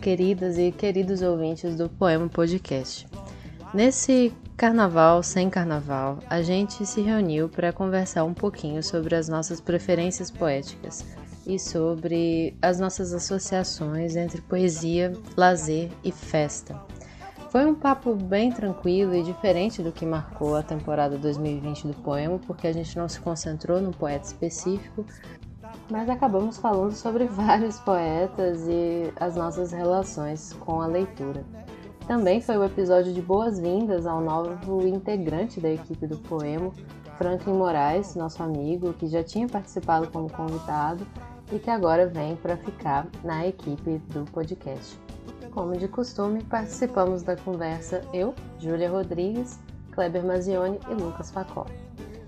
queridas e queridos ouvintes do Poema Podcast. Nesse carnaval sem carnaval, a gente se reuniu para conversar um pouquinho sobre as nossas preferências poéticas e sobre as nossas associações entre poesia, lazer e festa. Foi um papo bem tranquilo e diferente do que marcou a temporada 2020 do poema, porque a gente não se concentrou num poeta específico, mas acabamos falando sobre vários poetas e as nossas relações com a leitura. Também foi o episódio de boas-vindas ao novo integrante da equipe do Poema, Franklin Moraes, nosso amigo, que já tinha participado como convidado e que agora vem para ficar na equipe do podcast. Como de costume, participamos da conversa eu, Júlia Rodrigues, Kleber Mazioni e Lucas Facó.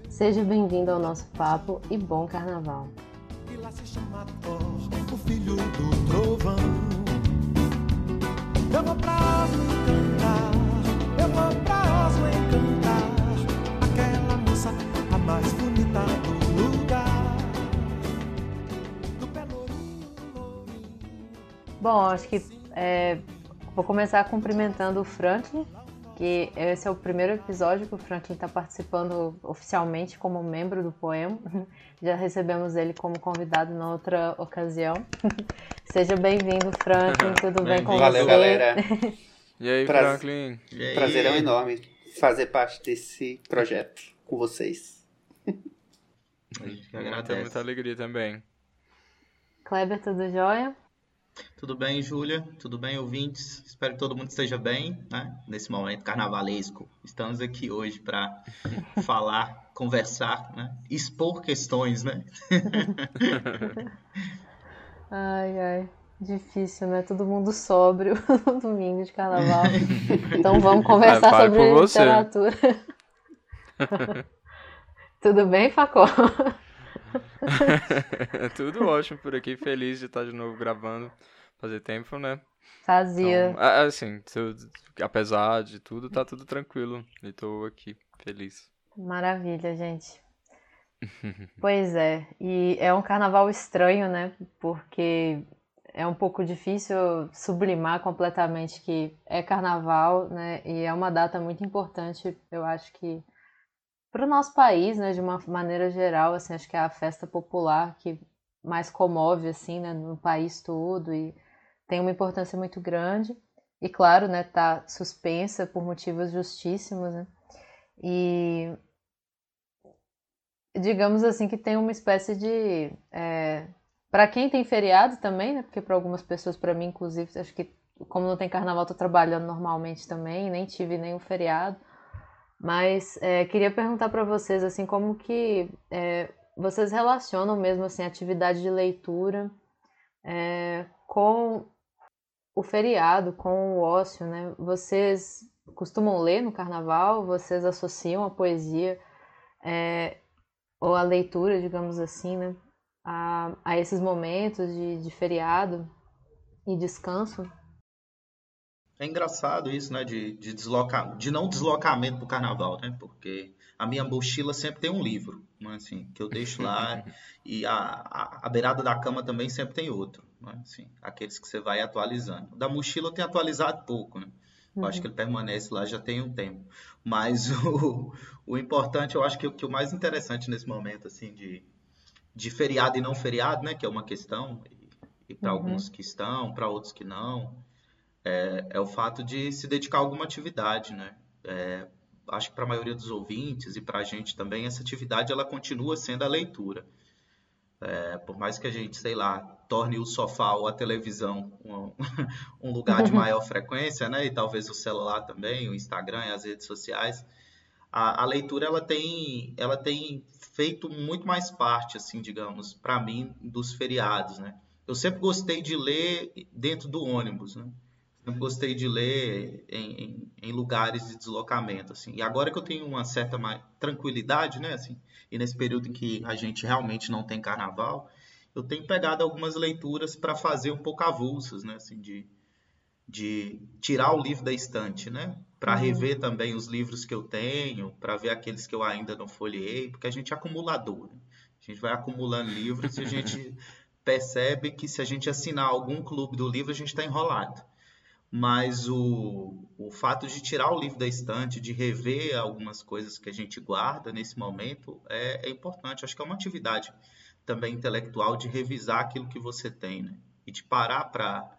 Seja bem-vindo ao nosso papo e bom carnaval! E lá se chama Thor, o filho do trovão. Eu vou pra Oslo encantar, eu vou pra Oslo encantar aquela moça, a mais bonita do lugar. Do Pelourinho, Lourinho. Bom, acho que é, vou começar cumprimentando o Franklin, que esse é o primeiro episódio que o Franklin está participando oficialmente como membro do Poema. Já recebemos ele como convidado na outra ocasião. Seja bem-vindo, Franklin. Tudo bem com Valeu, você? galera. E aí, Praz- Franklin? E aí? Prazerão enorme fazer parte desse projeto com vocês. A gente que agradece. muita alegria também. Kleber, tudo jóia? Tudo bem, Júlia? Tudo bem, ouvintes? Espero que todo mundo esteja bem, né? Nesse momento carnavalesco. Estamos aqui hoje para falar, conversar, né? Expor questões, né? Ai, ai. Difícil, né? Todo mundo sóbrio no domingo de carnaval. Então vamos conversar Ah, sobre literatura. Tudo bem, Facó? Tudo ótimo por aqui, feliz de estar de novo gravando. Fazer tempo, né? Fazia. Então, a- assim, tudo- apesar de tudo, tá tudo tranquilo. E tô aqui, feliz. Maravilha, gente. Pois é, e é um carnaval estranho, né? Porque é um pouco difícil sublimar completamente que é carnaval, né? E é uma data muito importante, eu acho que para o nosso país, né? De uma maneira geral, assim, acho que é a festa popular que mais comove, assim, né? No país todo e tem uma importância muito grande. E claro, né? Tá suspensa por motivos justíssimos, né? E digamos assim que tem uma espécie de é, para quem tem feriado também, né? Porque para algumas pessoas, para mim inclusive, acho que como não tem carnaval, tô trabalhando normalmente também, nem tive nenhum feriado. Mas é, queria perguntar para vocês assim como que é, vocês relacionam mesmo assim atividade de leitura é, com o feriado, com o ócio, né? Vocês costumam ler no carnaval? Vocês associam a poesia é, ou a leitura, digamos assim, né? A, a esses momentos de, de feriado e descanso? É engraçado isso, né? De, de, desloca... de não deslocamento pro carnaval, né? Porque a minha mochila sempre tem um livro, né? assim, que eu deixo lá. e a, a, a beirada da cama também sempre tem outro, né? assim, aqueles que você vai atualizando. Da mochila eu tenho atualizado pouco, né? Eu acho que ele permanece lá já tem um tempo. Mas o, o importante, eu acho que, o- que o mais interessante nesse momento, assim, de, de feriado e não feriado, né? Que é uma questão, e, e para Uhum. alguns que estão, para outros que não, é, é o fato de se dedicar a alguma atividade, né? É, acho que para a maioria dos ouvintes e para a gente também, essa atividade ela continua sendo a leitura. É, por mais que a gente, sei lá, torne o sofá ou a televisão um, um lugar de maior frequência, né? E talvez o celular também, o Instagram e as redes sociais, a, a leitura ela tem, ela tem feito muito mais parte, assim, digamos, para mim, dos feriados, né? Eu sempre gostei de ler dentro do ônibus, né? Sempre gostei de ler em, em, em lugares de deslocamento, assim. E agora que eu tenho uma certa tranquilidade, né, assim, e nesse período em que a gente realmente não tem carnaval, eu tenho pegado algumas leituras para fazer um pouco avulsas, né, assim, de, de tirar o livro da estante, né, para Uhum. rever também os livros que eu tenho, para ver aqueles que eu ainda não folheei, porque a gente é acumulador, né? A gente vai acumulando livros e a gente percebe que se a gente assinar algum clube do livro, a gente está enrolado. Mas o, o fato de tirar o livro da estante, de rever algumas coisas que a gente guarda nesse momento, é, é importante. Acho que é uma atividade também intelectual de revisar aquilo que você tem, né? E de parar para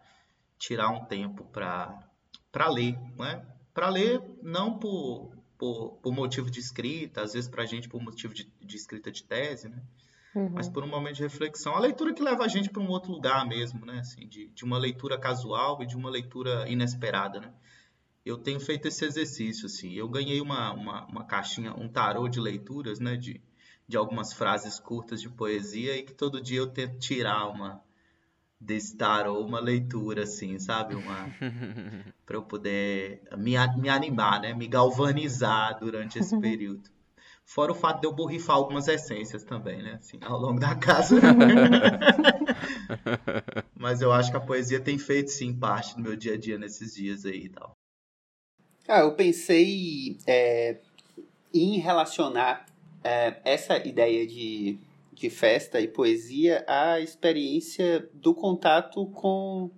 tirar um tempo para ler, né? Para ler não por, por, por, motivo de escrita, às vezes para a gente por motivo de, de escrita de tese, né? Uhum. Mas por um momento de reflexão. A leitura que leva a gente para um outro lugar mesmo, né? Assim, de, de uma leitura casual e de uma leitura inesperada, né? Eu tenho feito esse exercício, assim. Eu ganhei uma, uma, uma caixinha, um tarô de leituras, né? De, de algumas frases curtas de poesia e que todo dia eu tento tirar uma desse tarô, uma leitura, assim, sabe? Uma... para eu poder me, me animar, né? Me galvanizar durante esse período. Fora o fato de eu borrifar algumas essências também, né? Assim, ao longo da casa. Mas eu acho que a poesia tem feito, sim, parte do meu dia a dia nesses dias aí e tal. Ah, eu pensei é, em relacionar é, essa ideia de, de festa e poesia à experiência do contato com,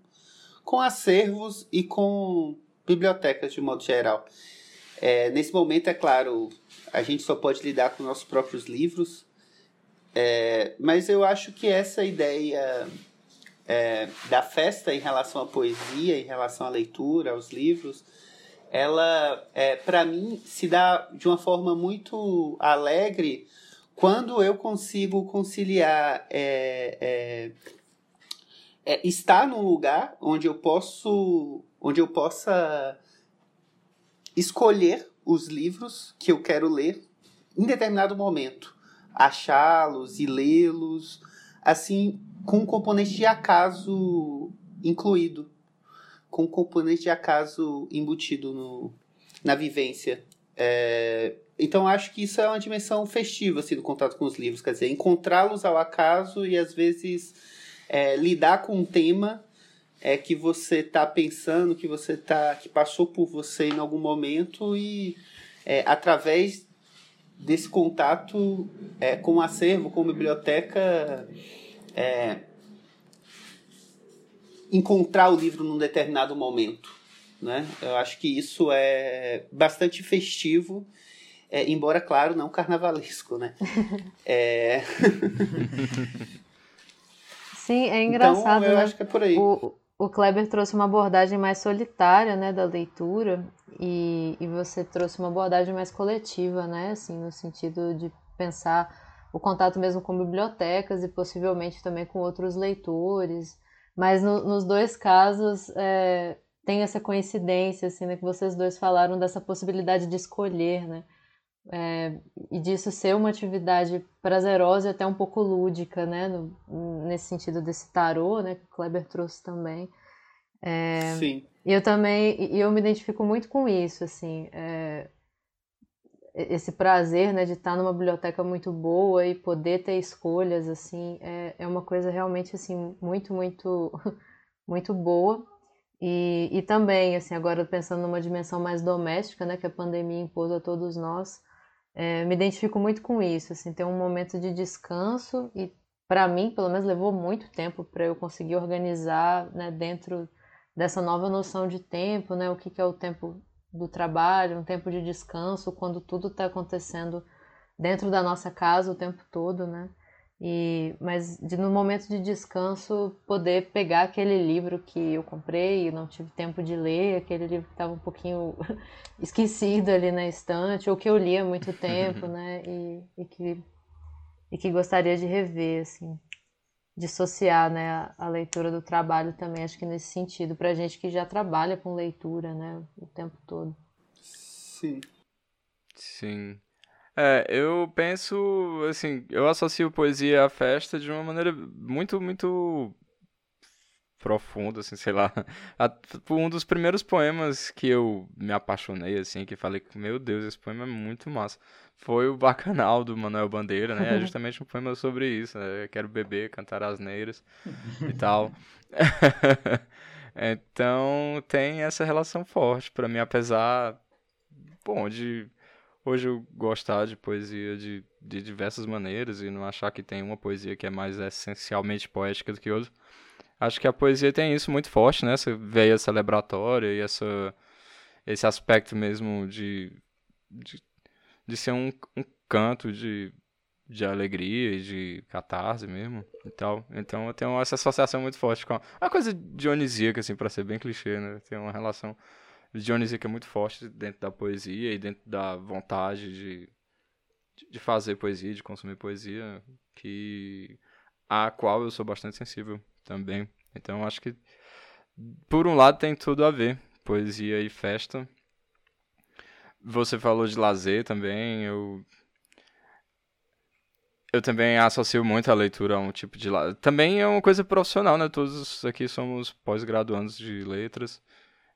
com acervos e com bibliotecas de modo geral. É, nesse momento, é claro, a gente só pode lidar com nossos próprios livros, é, mas eu acho que essa ideia é, da festa em relação à poesia, em relação à leitura, aos livros, ela, é, para mim, se dá de uma forma muito alegre quando eu consigo conciliar é, é, é, estar num lugar onde eu posso, onde eu possa escolher os livros que eu quero ler em determinado momento, achá-los e lê-los, assim, com um componente de acaso incluído, com um componente de acaso embutido no, na vivência. É, então acho que isso é uma dimensão festiva assim, do contato com os livros, quer dizer, encontrá-los ao acaso e às vezes é, lidar com um tema é que você está pensando, que você tá, que passou por você em algum momento e é, através desse contato é, com o acervo, com a biblioteca, é, encontrar o livro num determinado momento. Né? Eu acho que isso é bastante festivo, é, embora, claro, não carnavalesco. Né? é... Sim, é engraçado. Então, eu né? acho que é por aí. O, o Kleber trouxe uma abordagem mais solitária, né, da leitura, e, e você trouxe uma abordagem mais coletiva, né, assim, no sentido de pensar o contato mesmo com bibliotecas e possivelmente também com outros leitores. Mas no, nos dois casos é, tem essa coincidência, assim, né, que vocês dois falaram dessa possibilidade de escolher, né, é, e disso ser uma atividade prazerosa e até um pouco lúdica, né? No, nesse sentido desse tarô, né? Que o Kleber trouxe também. É, Sim. E eu também, e eu me identifico muito com isso, assim, é, esse prazer, né, de estar numa biblioteca muito boa e poder ter escolhas, assim, é, é uma coisa realmente, assim, muito, muito, muito boa. E, e também, assim, agora pensando numa dimensão mais doméstica, né, que a pandemia impôs a todos nós, é, me identifico muito com isso, assim, ter um momento de descanso e para mim, pelo menos, levou muito tempo para eu conseguir organizar, né, dentro dessa nova noção de tempo, né, o que, que é o tempo do trabalho, um tempo de descanso, quando tudo está acontecendo dentro da nossa casa o tempo todo, né? E, mas de, no momento de descanso poder pegar aquele livro que eu comprei e não tive tempo de ler, aquele livro que estava um pouquinho esquecido ali na estante, ou que eu li há muito tempo, né? E, e, que, e que gostaria de rever, assim, dissociar né, a, a leitura do trabalho também, acho que nesse sentido, para gente que já trabalha com leitura, né, o tempo todo. Sim. Sim. É, eu penso, assim, eu associo poesia à festa de uma maneira muito, muito profunda, assim, sei lá. Um dos primeiros poemas que eu me apaixonei, assim, que falei, meu Deus, esse poema é muito massa, foi o Bacanal, do Manuel Bandeira, né? É justamente um poema sobre isso, né? quero beber, cantar asneiras e tal. então, tem essa relação forte para mim, apesar, bom, de hoje eu gostar de poesia de de diversas maneiras e não achar que tem uma poesia que é mais essencialmente poética do que outra. Acho que a poesia tem isso muito forte, né? Essa veia celebratória e essa, esse aspecto mesmo de, de, de ser um, um canto de, de alegria e de catarse mesmo e tal. Então eu tenho essa associação muito forte com uma coisa dionisíaca, assim, para ser bem clichê, né? Tem uma relação dionisíaca muito forte dentro da poesia e dentro da vontade de, de fazer poesia, de consumir poesia, que a qual eu sou bastante sensível também. Então acho que por um lado tem tudo a ver, poesia e festa. Você falou de lazer também, eu eu também associo muito a leitura a um tipo de lazer. Também é uma coisa profissional, né? Todos aqui somos pós-graduandos de letras.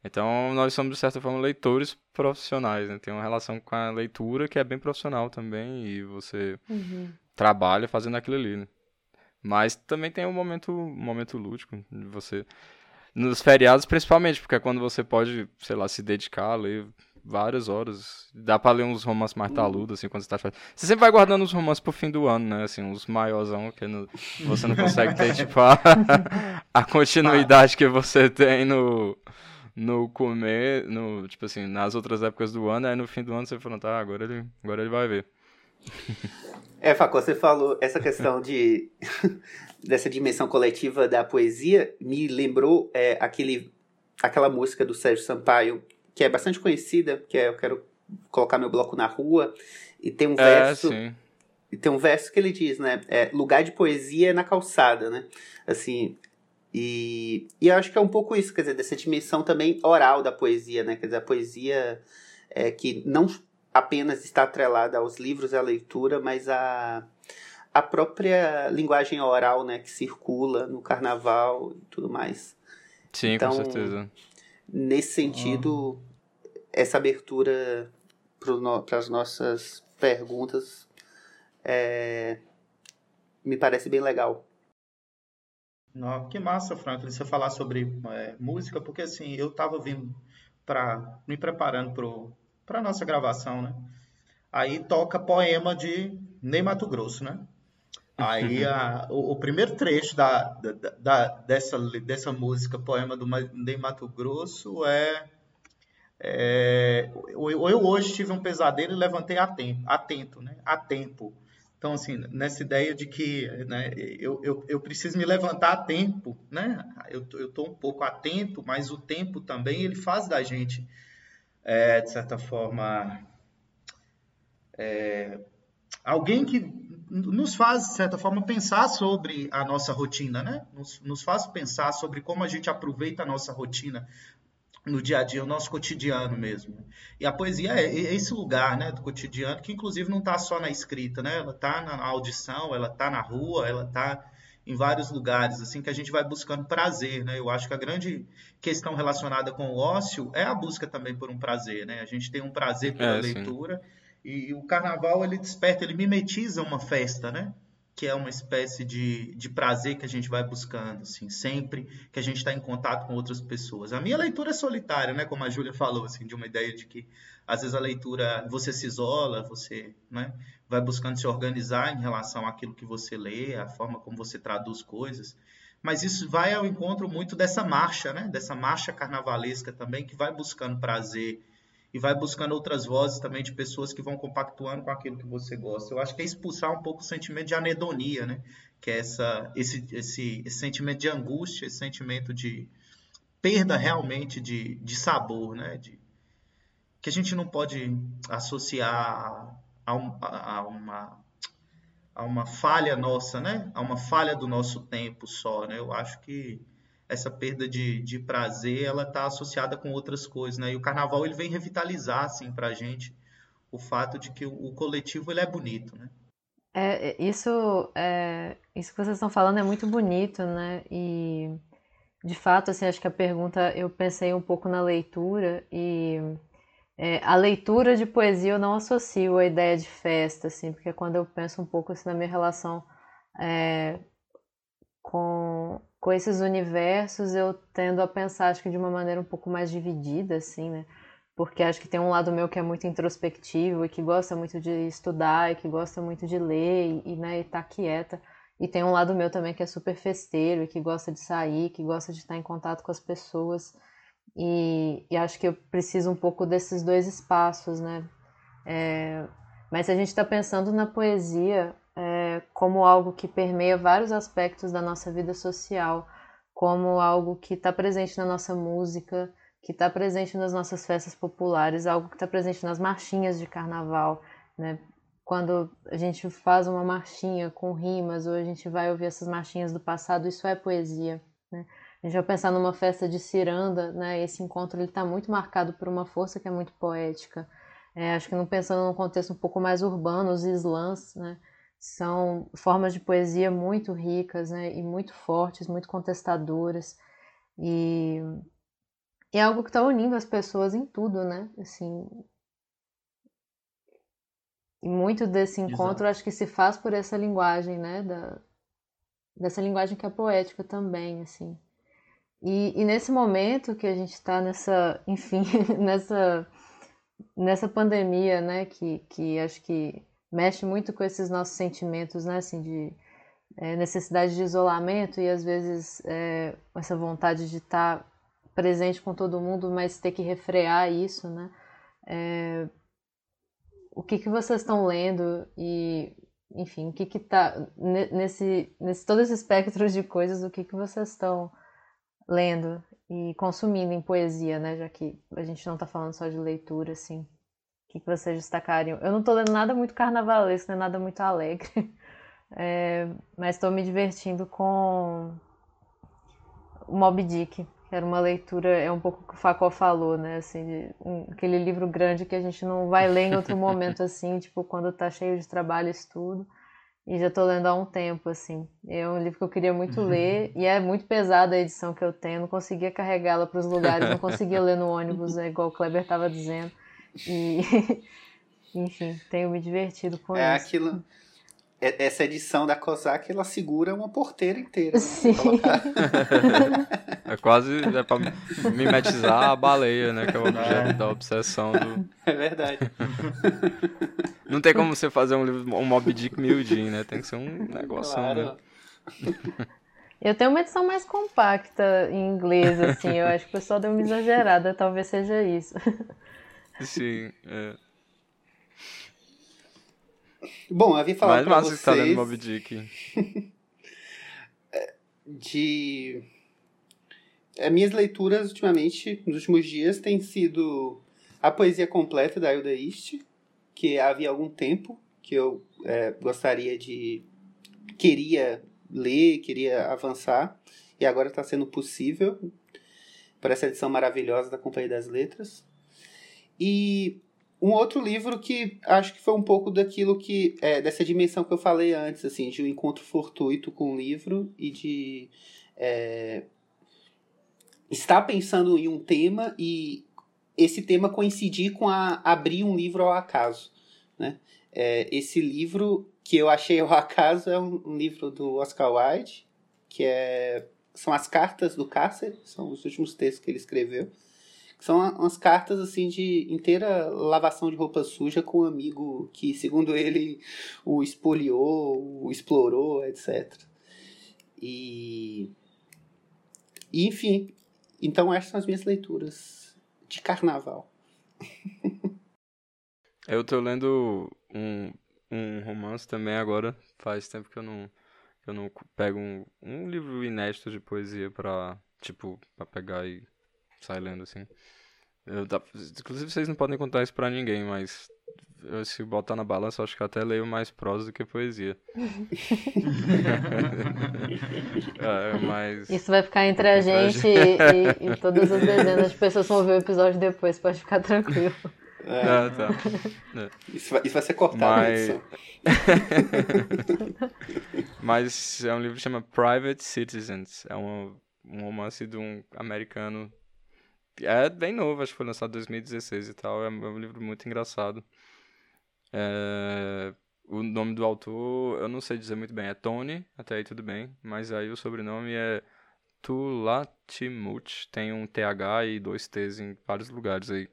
Então, nós somos, de certa forma, leitores profissionais, né? Tem uma relação com a leitura que é bem profissional também, e você uhum. trabalha fazendo aquilo ali, né? Mas também tem um momento, um momento lúdico de você. Nos feriados, principalmente, porque é quando você pode, sei lá, se dedicar a ler várias horas. Dá pra ler uns romances mais taludos, assim, quando você tá fazendo. Você sempre vai guardando os romances pro fim do ano, né? Assim, uns maiorzão que não, você não consegue ter, tipo, a, a continuidade que você tem no, no comer, no, tipo assim, nas outras épocas do ano, aí no fim do ano você fala, tá, agora ele, agora ele vai ver. É, Facó, você falou essa questão de dessa dimensão coletiva da poesia, me lembrou é, aquele, aquela música do Sérgio Sampaio, que é bastante conhecida, que é Eu Quero Colocar Meu Bloco na Rua, e tem um é, verso... É, e tem um verso que ele diz, né? É, lugar de poesia é na calçada, né? Assim, e, e eu acho que é um pouco isso, quer dizer, dessa dimensão também oral da poesia, né? Quer dizer, a poesia é, que não apenas está atrelada aos livros e à leitura, mas a, a própria linguagem oral, né, que circula no carnaval e tudo mais. Sim, então, com certeza. Nesse sentido, essa abertura para as nossas perguntas é, me parece bem legal. Não, que massa, Franklin, você falar sobre é, música, porque assim, eu estava vindo para me preparando para a nossa gravação, né? Aí toca poema de Ney Mato Grosso, né? Aí a, o, o, primeiro trecho da, da, da, dessa, dessa música, poema do Ney Mato Grosso, é, é eu, eu, hoje tive um pesadelo e levantei a tempo, atento, né? A tempo. Então, assim, nessa ideia de que né, eu, eu, eu preciso me levantar a tempo, né? Eu estou um pouco atento, mas o tempo também, ele faz da gente, é, de certa forma, é, alguém que nos faz, de certa forma, pensar sobre a nossa rotina, né? Nos, nos faz pensar sobre como a gente aproveita a nossa rotina, no dia a dia, o nosso cotidiano mesmo. E a poesia é, esse lugar, né, do cotidiano, que inclusive não está só na escrita, né? Ela está na audição, ela está na rua, ela está em vários lugares, assim, que a gente vai buscando prazer, né? Eu acho que a grande questão relacionada com o ócio é a busca também por um prazer, né? A gente tem um prazer pela é, leitura e, e o carnaval, ele desperta, ele mimetiza uma festa, né? Que é uma espécie de, de prazer que a gente vai buscando, assim, sempre que a gente está em contato com outras pessoas. A minha leitura é solitária, né, como a Júlia falou, assim, de uma ideia de que às vezes a leitura você se isola, você né, vai buscando se organizar em relação àquilo que você lê, a forma como você traduz coisas. Mas isso vai ao encontro muito dessa marcha, né, dessa marcha carnavalesca também, que vai buscando prazer e vai buscando outras vozes também de pessoas que vão compactuando com aquilo que você gosta. Eu acho que é expulsar um pouco o sentimento de anedonia, né? Que é essa, esse, esse, esse sentimento de angústia, esse sentimento de perda realmente de, de sabor, né? De, que a gente não pode associar a, um, a, uma a uma falha nossa, né? A uma falha do nosso tempo só, né? Eu acho que essa perda de, de prazer ela está associada com outras coisas, né? E o carnaval ele vem revitalizar assim para a gente o fato de que o, o, coletivo ele é bonito, né? É, é isso, é, isso que vocês estão falando é muito bonito, né? E de fato, assim, acho que a pergunta eu pensei um pouco na leitura e é, a leitura de poesia eu não associo a ideia de festa, assim, porque quando eu penso um pouco assim, na minha relação é, com com esses universos eu tendo a pensar, acho que de uma maneira um pouco mais dividida, assim, né? porque acho que tem um lado meu que é muito introspectivo e que gosta muito de estudar e que gosta muito de ler e, né, e tá quieta. E tem um lado meu também que é super festeiro e que gosta de sair, que gosta de estar em contato com as pessoas. E, e acho que eu preciso um pouco desses dois espaços, né? É, mas se a gente está pensando na poesia como algo que permeia vários aspectos da nossa vida social, como algo que está presente na nossa música, que está presente nas nossas festas populares, algo que está presente nas marchinhas de carnaval, né? Quando a gente faz uma marchinha com rimas, ou a gente vai ouvir essas marchinhas do passado, isso é poesia, né? A gente vai pensar numa festa de ciranda, né? Esse encontro ele está muito marcado por uma força que é muito poética. É, acho que não pensando num contexto um pouco mais urbano, os slams, né? São formas de poesia muito ricas, né? E muito fortes, muito contestadoras. E é algo que está unindo as pessoas em tudo, né? Assim, e muito desse encontro Exato. acho que se faz por essa linguagem, né? Da, dessa linguagem que é poética também, assim. E, e nesse momento que a gente está nessa, enfim, nessa, nessa pandemia, né? Que, que acho que mexe muito com esses nossos sentimentos, né? Assim, de é, necessidade de isolamento e às vezes é, essa vontade de estar tá presente com todo mundo, mas ter que refrear isso, né? É, o que, que vocês estão lendo e, enfim, o que que tá nesse, nesse todo esse espectro de coisas, o que que vocês estão lendo e consumindo em poesia, né? Já que a gente não está falando só de leitura, assim. O que, que vocês destacariam? Eu não estou lendo nada muito carnavalesco, nem nada muito alegre, é, mas estou me divertindo com o Moby Dick, era uma leitura, é um pouco o que o Facó falou, né? Assim, de, um, aquele livro grande que a gente não vai ler em outro momento, assim, tipo, quando tá cheio de trabalho e estudo. E já tô lendo há um tempo, assim. É um livro que eu queria muito uhum. ler, e é muito pesada a edição que eu tenho, não conseguia carregá-la para os lugares, não conseguia ler no ônibus, né, igual o Kleber estava dizendo. E, enfim, tenho me divertido com é isso. É aquilo é, essa edição da COSAC, ela segura uma porteira inteira. Né? Sim. é quase é pra mimetizar a baleia, né? Que é o objeto é. da obsessão do... É verdade. Não tem como você fazer um livro, um Mob Dick miudinho, né? Tem que ser um negócio, claro. né? Eu tenho uma edição mais compacta em inglês, assim. Eu acho que o pessoal deu uma exagerada, talvez seja isso. Sim, é. Bom, eu havia falado Mais massa vocês... que tá lendo Dick. de... As minhas leituras, ultimamente, nos últimos dias, têm sido a poesia completa da Hilda East, que havia algum tempo que eu é, gostaria de... Queria ler, queria avançar, e agora está sendo possível por essa edição maravilhosa da Companhia das Letras. E um outro livro que acho que foi um pouco daquilo que. É, dessa dimensão que eu falei antes, assim, de um encontro fortuito com o livro e de. É, estar pensando em um tema e esse tema coincidir com a abrir um livro ao acaso. Né? É, esse livro que eu achei ao acaso é um, um livro do Oscar Wilde, que é, são as cartas do cárcere, são os últimos textos que ele escreveu. São umas cartas assim de inteira lavação de roupa suja com um amigo que, segundo ele, o espoliou, o explorou, etc. E, e enfim, então essas são as minhas leituras de carnaval. Eu tô lendo um, um romance também agora. Faz tempo que eu não, eu não pego um, um livro inédito de poesia pra, tipo, pra pegar e sai lendo assim. Eu, inclusive vocês não podem contar isso pra ninguém, mas eu, se botar na balança, eu acho que até leio mais prosa do que poesia. é, mas... Isso vai ficar entre a gente e, e, e, todas as dezenas de pessoas que vão ver o episódio depois, pode ficar tranquilo. É, ah, tá. É. Isso, vai, isso vai ser cortado mas... mas é um livro que chama Private Citizens. É um, um romance de um americano é bem novo, acho que foi lançado em 2016 e tal. É um livro muito engraçado. É... O nome do autor, eu não sei dizer muito bem. É Tony, até aí tudo bem. Mas aí o sobrenome é Tulatimut. Tem um TH e dois T's em vários lugares aí.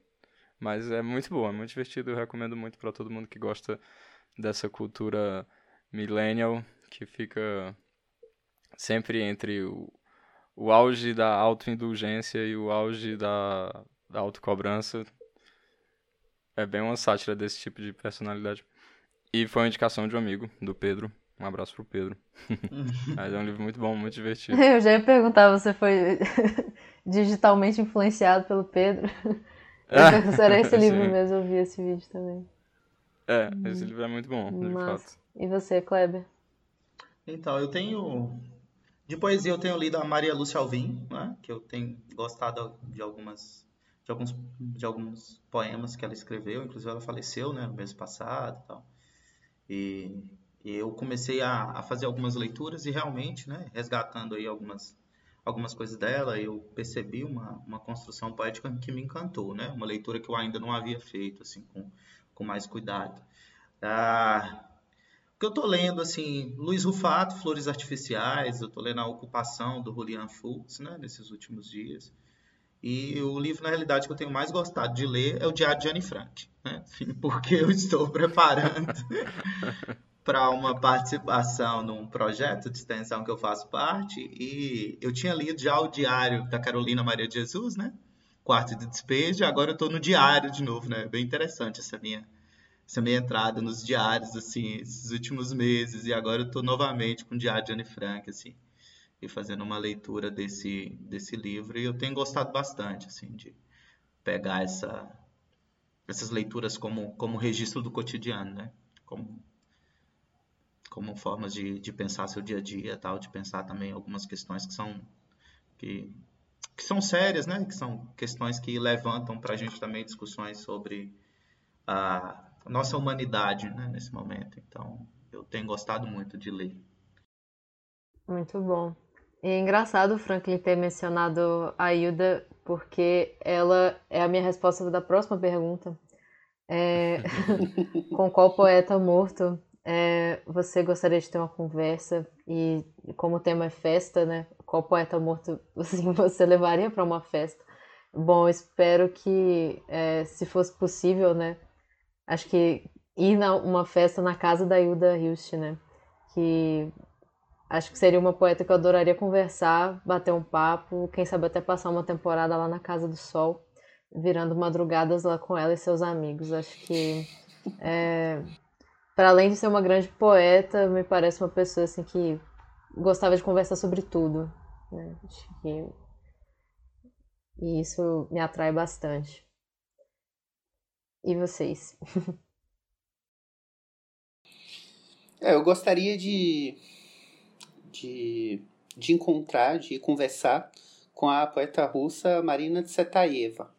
Mas é muito bom, é muito divertido. Eu recomendo muito para todo mundo que gosta dessa cultura millennial que fica sempre entre o, o auge da autoindulgência e o auge da, da autocobrança. É bem uma sátira desse tipo de personalidade. E foi uma indicação de um amigo, do Pedro. Um abraço pro Pedro. Mas é um livro muito bom, muito divertido. Eu já ia perguntar, você foi digitalmente influenciado pelo Pedro? Eu será esse livro Sim. mesmo, eu vi esse vídeo também. É, esse livro é muito bom, de Massa. fato. E você, Kleber? Então, eu tenho. De poesia, eu tenho lido a Maria Lúcia Alvim, né? Que eu tenho gostado de algumas. De alguns, de alguns poemas que ela escreveu, inclusive ela faleceu, né, no mês passado tal. E, e eu comecei a, a fazer algumas leituras e realmente, né, resgatando aí algumas, algumas coisas dela, eu percebi uma, uma construção poética que me encantou, né? Uma leitura que eu ainda não havia feito, assim, com, com mais cuidado. Ah, o que eu tô lendo, assim, Luiz Rufato, Flores Artificiais, eu tô lendo A Ocupação, do Julian Fuchs, né, nesses últimos dias. E o livro, na realidade, que eu tenho mais gostado de ler é o Diário de Anne Frank, né? Porque eu estou preparando para uma participação num projeto de extensão que eu faço parte e eu tinha lido já o diário da Carolina Maria de Jesus, né? Quarto de Despejo, agora eu estou no diário de novo, né? Bem interessante essa minha, essa minha entrada nos diários, assim, esses últimos meses, e agora eu estou novamente com o Diário de Anne Frank, assim, e fazendo uma leitura desse, desse livro, e eu tenho gostado bastante, assim, de pegar essa, essas leituras como, como registro do cotidiano, né? Como como formas de, de pensar seu dia a dia, tal, de pensar também algumas questões que são que, que são sérias, né? Que são questões que levantam para a gente também discussões sobre a nossa humanidade, né? Nesse momento. Então, eu tenho gostado muito de ler. Muito bom. E é engraçado o Franklin ter mencionado a Hilda, porque ela é a minha resposta da próxima pergunta. É, com qual poeta morto é, você gostaria de ter uma conversa? E como o tema é festa, né? Qual poeta morto assim, você levaria para uma festa? Bom, espero que, é, se fosse possível, né? Acho que ir na uma festa na casa da Hilda Hilst, né? Que acho que seria uma poeta que eu adoraria conversar, bater um papo, quem sabe até passar uma temporada lá na Casa do Sol, virando madrugadas lá com ela e seus amigos. Acho que, é, para além de ser uma grande poeta, me parece uma pessoa assim que gostava de conversar sobre tudo. Né? E isso me atrai bastante. E vocês? É, eu gostaria de, de, de encontrar, de conversar com a poeta russa Marina Tsvetaeva.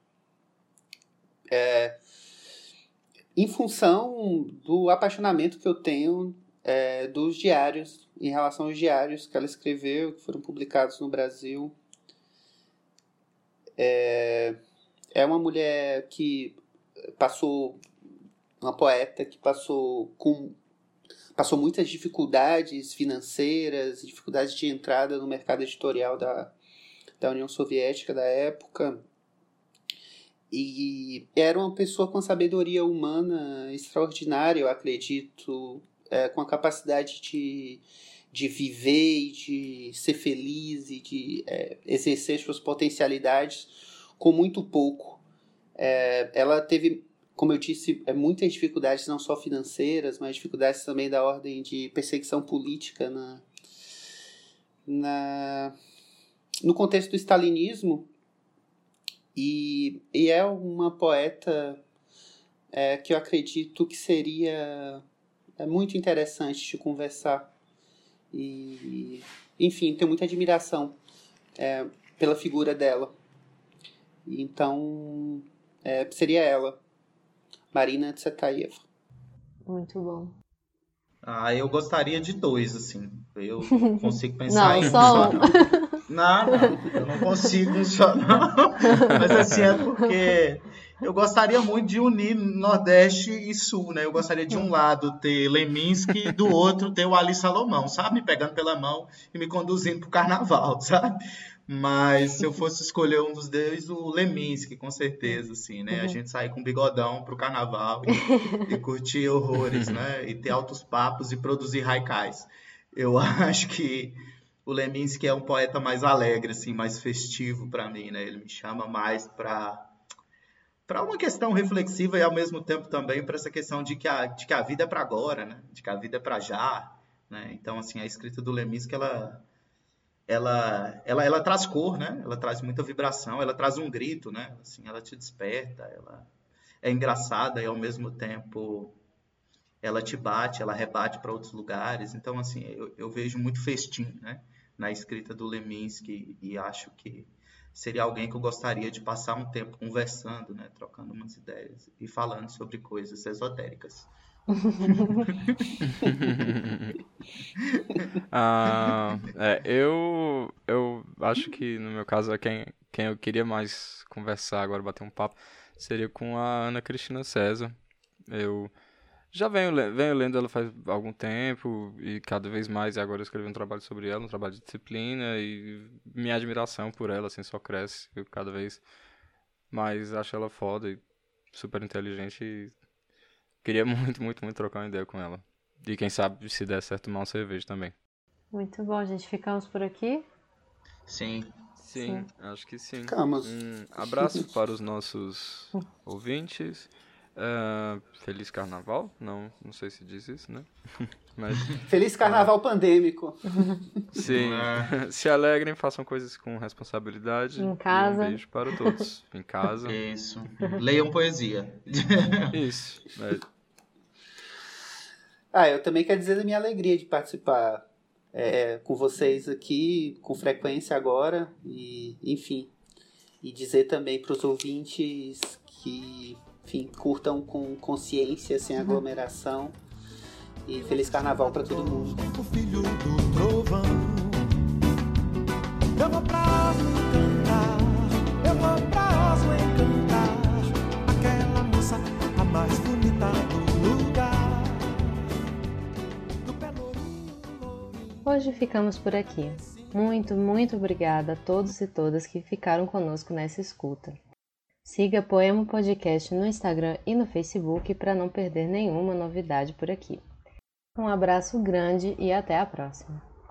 É, em função do apaixonamento que eu tenho é, dos diários, em relação aos diários que ela escreveu, que foram publicados no Brasil. É, é uma mulher que passou, uma poeta que passou com passou muitas dificuldades financeiras, dificuldades de entrada no mercado editorial da, da União Soviética da época. E era uma pessoa com sabedoria humana extraordinária, eu acredito, é, com a capacidade de, de viver e de ser feliz e de é, exercer suas potencialidades com muito pouco. É, ela teve como eu disse, é, muitas dificuldades, não só financeiras, mas dificuldades também da ordem de perseguição política na, na, no contexto do stalinismo. E, e é uma poeta é, que eu acredito que seria é, muito interessante de conversar. E, enfim, tenho muita admiração é, pela figura dela. Então, é, seria ela. Marina Tsvetaeva. Muito bom. Ah, eu gostaria de dois, assim. Eu não consigo pensar Não, em só um. Não, não, eu não consigo um só, não. Mas assim, é porque eu gostaria muito de unir Nordeste e Sul, né? Eu gostaria de um lado ter Leminski e do outro ter o Ali Salomão, sabe? Me pegando pela mão e me conduzindo pro carnaval, sabe? Mas se eu fosse escolher um dos dois, o Leminski, com certeza, assim, né? A Uhum. gente sair com bigodão pro carnaval e, e curtir horrores, né? E ter altos papos e produzir haikais. Eu acho que o Leminski é um poeta mais alegre, assim, mais festivo para mim, né? Ele me chama mais para para uma questão reflexiva e ao mesmo tempo também para essa questão de que a, de que a vida é para agora, né? De que a vida é para já, né? Então, assim, a escrita do Leminski, ela ela, ela, ela traz cor, né? Ela traz muita vibração, ela traz um grito, né? Assim, ela te desperta, ela é engraçada e ao mesmo tempo ela te bate, ela rebate para outros lugares. Então, assim, eu, eu vejo muito festim, né? Na escrita do Leminski e acho que seria alguém que eu gostaria de passar um tempo conversando, né? Trocando umas ideias e falando sobre coisas esotéricas. Ah, é, eu, eu acho que no meu caso quem, quem eu queria mais conversar agora, bater um papo, seria com a Ana Cristina César. Eu já venho, venho lendo ela faz algum tempo e cada vez mais, e agora eu escrevi um trabalho sobre ela, um trabalho de disciplina e minha admiração por ela assim só cresce. Eu cada vez mais acho ela foda e super inteligente e queria muito, muito, muito trocar uma ideia com ela. E quem sabe se der certo tomar uma cerveja também. Muito bom, gente. Ficamos por aqui. Sim. Sim, acho que sim. Ficamos. Um abraço para os nossos ouvintes. Ah, feliz carnaval? Não, não sei se diz isso, né? Mas Feliz carnaval pandêmico. sim, É. se alegrem, façam coisas com responsabilidade. Em e casa. Um beijo para todos. Em casa. Isso. Leiam poesia. Isso. é, Ah, eu também quero dizer da minha alegria de participar é, com vocês aqui com frequência agora e, enfim, e dizer também para os ouvintes que, enfim, curtam com consciência, sem aglomeração e feliz carnaval para todo mundo. O filho do trovão. Eu vou pra Oslo encantar. Eu vou pra Oslo encantar. Aquela moça, a mais bonita do lugar. Do Lourinho. Hoje ficamos por aqui. Muito, muito obrigada a todos e todas que ficaram conosco nessa escuta. Siga Poema Podcast no Instagram e no Facebook para não perder nenhuma novidade por aqui. Um abraço grande e até a próxima.